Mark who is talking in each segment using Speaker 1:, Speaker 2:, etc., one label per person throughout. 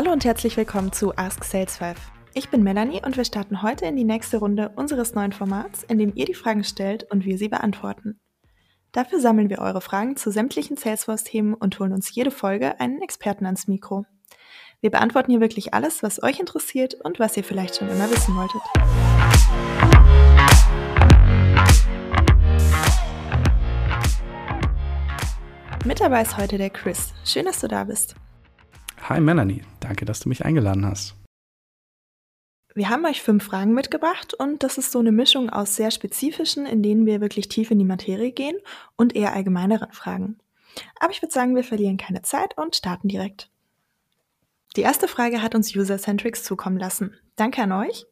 Speaker 1: Hallo und herzlich willkommen zu Ask Sales 5. Ich bin Melanie und wir starten heute in die nächste Runde unseres neuen Formats, in dem ihr die Fragen stellt und wir sie beantworten. Dafür sammeln wir eure Fragen zu sämtlichen Salesforce-Themen und holen uns jede Folge einen Experten ans Mikro. Wir beantworten hier wirklich alles, was euch interessiert und was ihr vielleicht schon immer wissen wolltet. Mit dabei ist heute der Chris. Schön, dass du da bist.
Speaker 2: Hi Melanie, danke, dass du mich eingeladen hast.
Speaker 1: Wir haben euch fünf Fragen mitgebracht und das ist so eine Mischung aus sehr spezifischen, in denen wir wirklich tief in die Materie gehen und eher allgemeineren Fragen. Aber ich würde sagen, wir verlieren keine Zeit und starten direkt. Die erste Frage hat uns User-Centrics zukommen lassen. Danke an euch.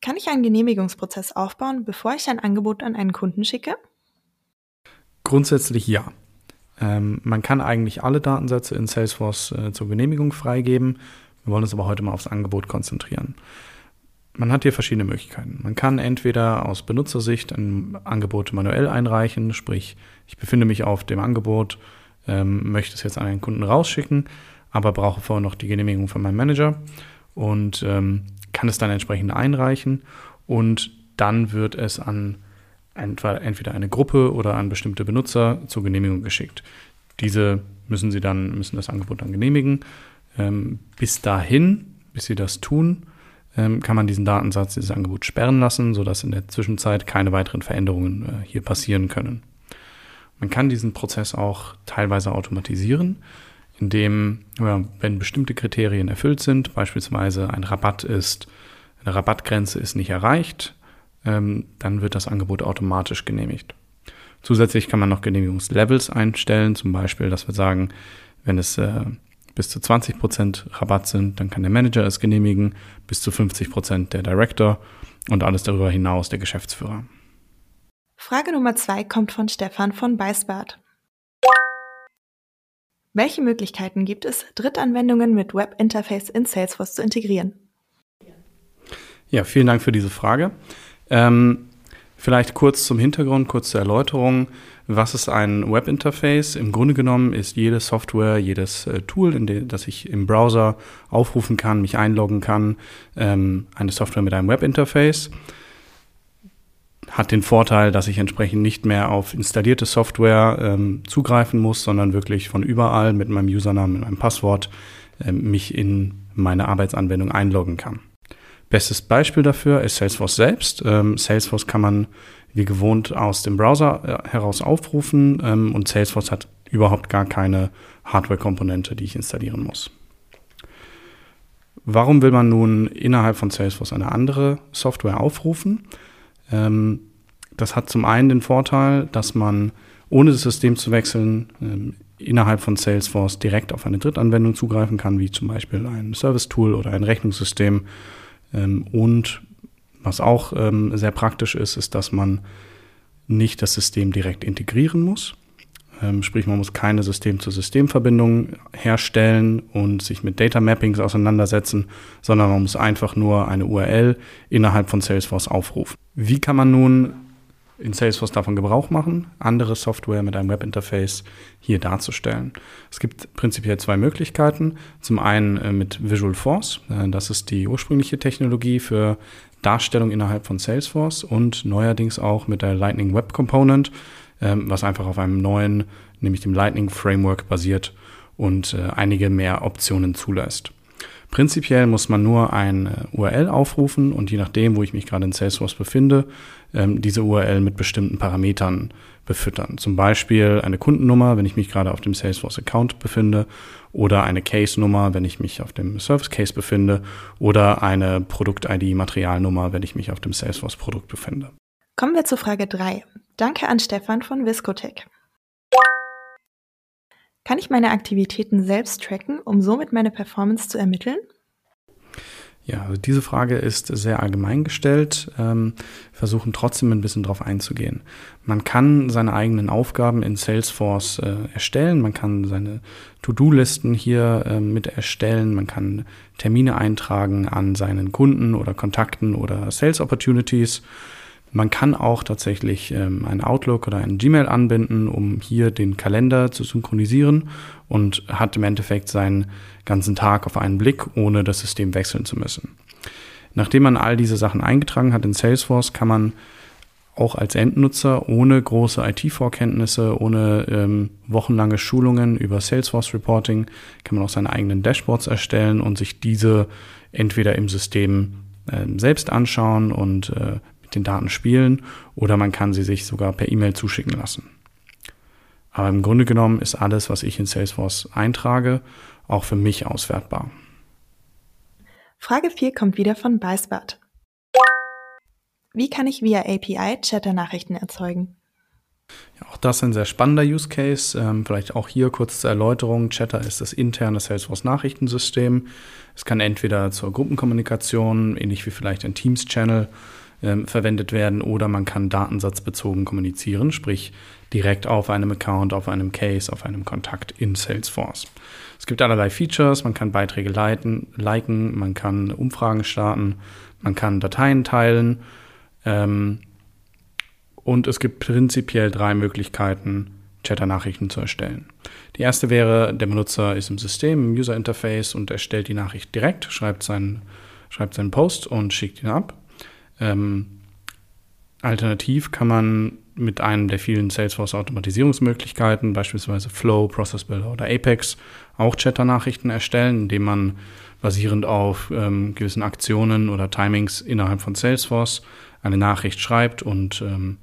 Speaker 1: Kann ich einen Genehmigungsprozess aufbauen, bevor ich ein Angebot an einen Kunden schicke?
Speaker 2: Grundsätzlich ja. Ähm, man kann eigentlich alle Datensätze in Salesforce äh, zur Genehmigung freigeben. Wir wollen uns aber heute mal aufs Angebot konzentrieren. Man hat hier verschiedene Möglichkeiten. Man kann entweder aus Benutzersicht ein Angebot manuell einreichen, sprich, ich befinde mich auf dem Angebot, ähm, möchte es jetzt an einen Kunden rausschicken, aber brauche vorher noch die Genehmigung von meinem Manager und ähm, kann es dann entsprechend einreichen und dann wird es an entweder eine Gruppe oder an bestimmte Benutzer zur Genehmigung geschickt. Diese müssen sie dann, müssen das Angebot dann genehmigen. Ähm, bis dahin, bis sie das tun, ähm, kann man diesen Datensatz, dieses Angebot sperren lassen, sodass in der Zwischenzeit keine weiteren Veränderungen äh, hier passieren können. Man kann diesen Prozess auch teilweise automatisieren, indem, wenn bestimmte Kriterien erfüllt sind, beispielsweise ein Rabatt ist, eine Rabattgrenze ist nicht erreicht, ähm, dann wird das Angebot automatisch genehmigt. Zusätzlich kann man noch Genehmigungslevels einstellen, zum Beispiel, dass wir sagen, wenn es äh, bis zu 20% Rabatt sind, dann kann der Manager es genehmigen, bis zu 50% der Director und alles darüber hinaus der Geschäftsführer.
Speaker 1: Frage Nummer zwei kommt von Stefan von Beisbad. Welche Möglichkeiten gibt es, Drittanwendungen mit Webinterface in Salesforce zu integrieren?
Speaker 2: Ja, vielen Dank für diese Frage. Ähm, vielleicht kurz zum Hintergrund, kurz zur Erläuterung. Was ist ein Webinterface? Im Grunde genommen ist jede Software, jedes äh, Tool, dem, das ich im Browser aufrufen kann, mich einloggen kann, ähm, eine Software mit einem Webinterface. Hat den Vorteil, dass ich entsprechend nicht mehr auf installierte Software ähm, zugreifen muss, sondern wirklich von überall mit meinem Usernamen, mit meinem Passwort ähm, mich in meine Arbeitsanwendung einloggen kann. Bestes Beispiel dafür ist Salesforce selbst. Ähm, Salesforce kann man wie gewohnt aus dem Browser äh, heraus aufrufen ähm, und Salesforce hat überhaupt gar keine Hardware-Komponente, die ich installieren muss. Warum will man nun innerhalb von Salesforce eine andere Software aufrufen? Ähm, das hat zum einen den Vorteil, dass man ohne das System zu wechseln ähm, innerhalb von Salesforce direkt auf eine Drittanwendung zugreifen kann, wie zum Beispiel ein Service-Tool oder ein Rechnungssystem und was auch ähm, sehr praktisch ist, ist, dass man nicht das System direkt integrieren muss. Ähm, sprich, man muss keine System-zu-System-Verbindung herstellen und sich mit Data Mappings auseinandersetzen, sondern man muss einfach nur eine URL innerhalb von Salesforce aufrufen. Wie kann man nun in Salesforce davon Gebrauch machen, andere Software mit einem Webinterface hier darzustellen. Es gibt prinzipiell zwei Möglichkeiten. Zum einen äh, mit Visual Force, äh, das ist die ursprüngliche Technologie für Darstellung innerhalb von Salesforce und neuerdings auch mit der Lightning Web Component, ähm, was einfach auf einem neuen, nämlich dem Lightning Framework basiert und äh, einige mehr Optionen zulässt. Prinzipiell muss man nur eine URL aufrufen und je nachdem, wo ich mich gerade in Salesforce befinde, ähm, diese URL mit bestimmten Parametern befüttern. Zum Beispiel eine Kundennummer, wenn ich mich gerade auf dem Salesforce-Account befinde, oder eine Case-Nummer, wenn ich mich auf dem Service-Case befinde, oder eine Produkt-ID-Materialnummer, wenn ich mich auf dem Salesforce-Produkt befinde.
Speaker 1: Kommen wir zu Frage 3. Danke an Stefan von Viscotech. Kann ich meine Aktivitäten selbst tracken, um somit meine Performance zu ermitteln?
Speaker 2: Ja, also diese Frage ist sehr allgemein gestellt. Ähm, versuchen trotzdem ein bisschen drauf einzugehen. Man kann seine eigenen Aufgaben in Salesforce äh, erstellen. Man kann seine To-Do-Listen hier äh, mit erstellen. Man kann Termine eintragen an seinen Kunden oder Kontakten oder Sales Opportunities. Man kann auch tatsächlich ähm, einen Outlook oder einen Gmail anbinden, um hier den Kalender zu synchronisieren und hat im Endeffekt seinen ganzen Tag auf einen Blick, ohne das System wechseln zu müssen. Nachdem man all diese Sachen eingetragen hat in Salesforce, kann man auch als Endnutzer ohne große IT-Vorkenntnisse, ohne ähm, wochenlange Schulungen über Salesforce Reporting, kann man auch seine eigenen Dashboards erstellen und sich diese entweder im System äh, selbst anschauen und äh, mit den Daten spielen oder man kann sie sich sogar per E-Mail zuschicken lassen. Aber im Grunde genommen ist alles, was ich in Salesforce eintrage, auch für mich auswertbar.
Speaker 1: Frage 4 kommt wieder von Beisbart. Wie kann ich via API Chatter-Nachrichten erzeugen?
Speaker 2: Ja, auch das ist ein sehr spannender Use Case. Ähm, vielleicht auch hier kurz zur Erläuterung. Chatter ist das interne Salesforce-Nachrichtensystem. Es kann entweder zur Gruppenkommunikation, ähnlich wie vielleicht ein Teams-Channel, ähm, verwendet werden oder man kann datensatzbezogen kommunizieren, sprich direkt auf einem Account, auf einem Case, auf einem Kontakt in Salesforce. Es gibt allerlei Features, man kann Beiträge leiten, liken, man kann Umfragen starten, man kann Dateien teilen ähm, und es gibt prinzipiell drei Möglichkeiten, Chatter-Nachrichten zu erstellen. Die erste wäre, der Benutzer ist im System, im User Interface und erstellt die Nachricht direkt, schreibt seinen, schreibt seinen Post und schickt ihn ab. Ähm, alternativ kann man mit einem der vielen Salesforce-Automatisierungsmöglichkeiten, beispielsweise Flow, Process Builder oder Apex, auch Chatter-Nachrichten erstellen, indem man basierend auf ähm, gewissen Aktionen oder Timings innerhalb von Salesforce eine Nachricht schreibt und ähm,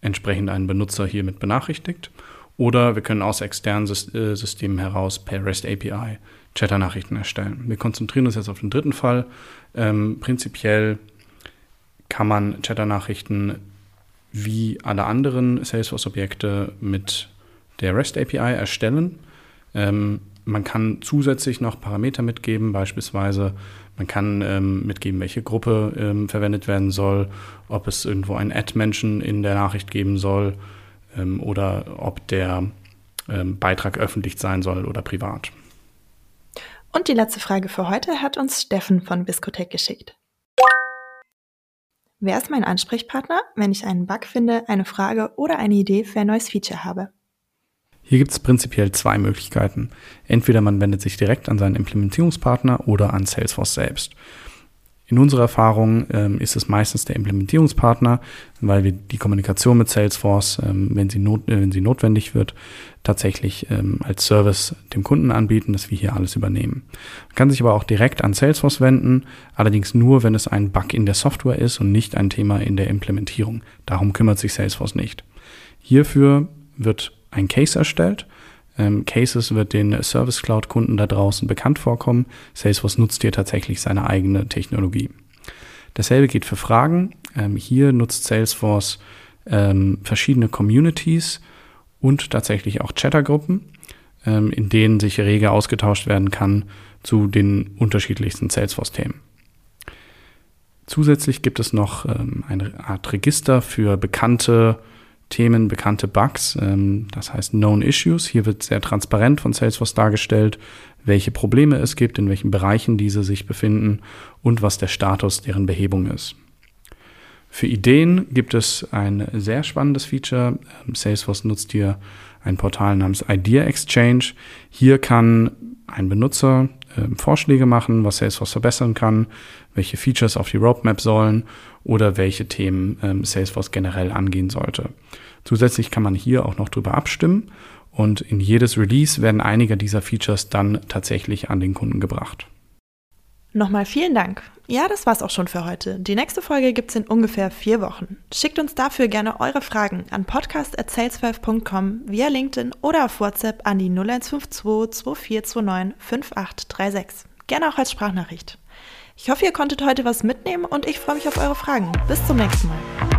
Speaker 2: entsprechend einen Benutzer hiermit benachrichtigt. Oder wir können aus externen äh, Systemen heraus per REST API Chatter-Nachrichten erstellen. Wir konzentrieren uns jetzt auf den dritten Fall. Ähm, prinzipiell kann man Chatter-Nachrichten wie alle anderen Salesforce-Objekte mit der REST API erstellen. Ähm, man kann zusätzlich noch Parameter mitgeben, beispielsweise man kann ähm, mitgeben, welche Gruppe ähm, verwendet werden soll, ob es irgendwo einen Ad-Menschen in der Nachricht geben soll ähm, oder ob der ähm, Beitrag öffentlich sein soll oder privat.
Speaker 1: Und die letzte Frage für heute hat uns Steffen von Biscotech geschickt. Wer ist mein Ansprechpartner, wenn ich einen Bug finde, eine Frage oder eine Idee für ein neues Feature habe?
Speaker 2: Hier gibt es prinzipiell zwei Möglichkeiten. Entweder man wendet sich direkt an seinen Implementierungspartner oder an Salesforce selbst. In unserer Erfahrung ähm, ist es meistens der Implementierungspartner, weil wir die Kommunikation mit Salesforce, ähm, wenn, sie not, äh, wenn sie notwendig wird, tatsächlich ähm, als Service dem Kunden anbieten, dass wir hier alles übernehmen. Man kann sich aber auch direkt an Salesforce wenden, allerdings nur, wenn es ein Bug in der Software ist und nicht ein Thema in der Implementierung. Darum kümmert sich Salesforce nicht. Hierfür wird ein Case erstellt ähm, Cases wird den Service Cloud Kunden da draußen bekannt vorkommen. Salesforce nutzt hier tatsächlich seine eigene Technologie. Dasselbe geht für Fragen. Ähm, hier nutzt Salesforce ähm, verschiedene Communities und tatsächlich auch Chattergruppen, ähm, in denen sich rege ausgetauscht werden kann zu den unterschiedlichsten Salesforce-Themen. Zusätzlich gibt es noch ähm, eine Art Register für bekannte Themen, bekannte Bugs, ähm, das heißt Known Issues. Hier wird sehr transparent von Salesforce dargestellt, welche Probleme es gibt, in welchen Bereichen diese sich befinden und was der Status deren Behebung ist. Für Ideen gibt es ein sehr spannendes Feature. Ähm, Salesforce nutzt hier ein Portal namens Idea Exchange. Hier kann ein Benutzer äh, Vorschläge machen, was Salesforce verbessern kann, welche Features auf die Roadmap sollen oder welche Themen ähm, Salesforce generell angehen sollte. Zusätzlich kann man hier auch noch drüber abstimmen und in jedes Release werden einige dieser Features dann tatsächlich an den Kunden gebracht.
Speaker 1: Nochmal vielen Dank. Ja, das war's auch schon für heute. Die nächste Folge gibt's in ungefähr vier Wochen. Schickt uns dafür gerne eure Fragen an podcast.sales5.com via LinkedIn oder auf WhatsApp an die 0152 2429 5836. Gerne auch als Sprachnachricht. Ich hoffe, ihr konntet heute was mitnehmen und ich freue mich auf eure Fragen. Bis zum nächsten Mal.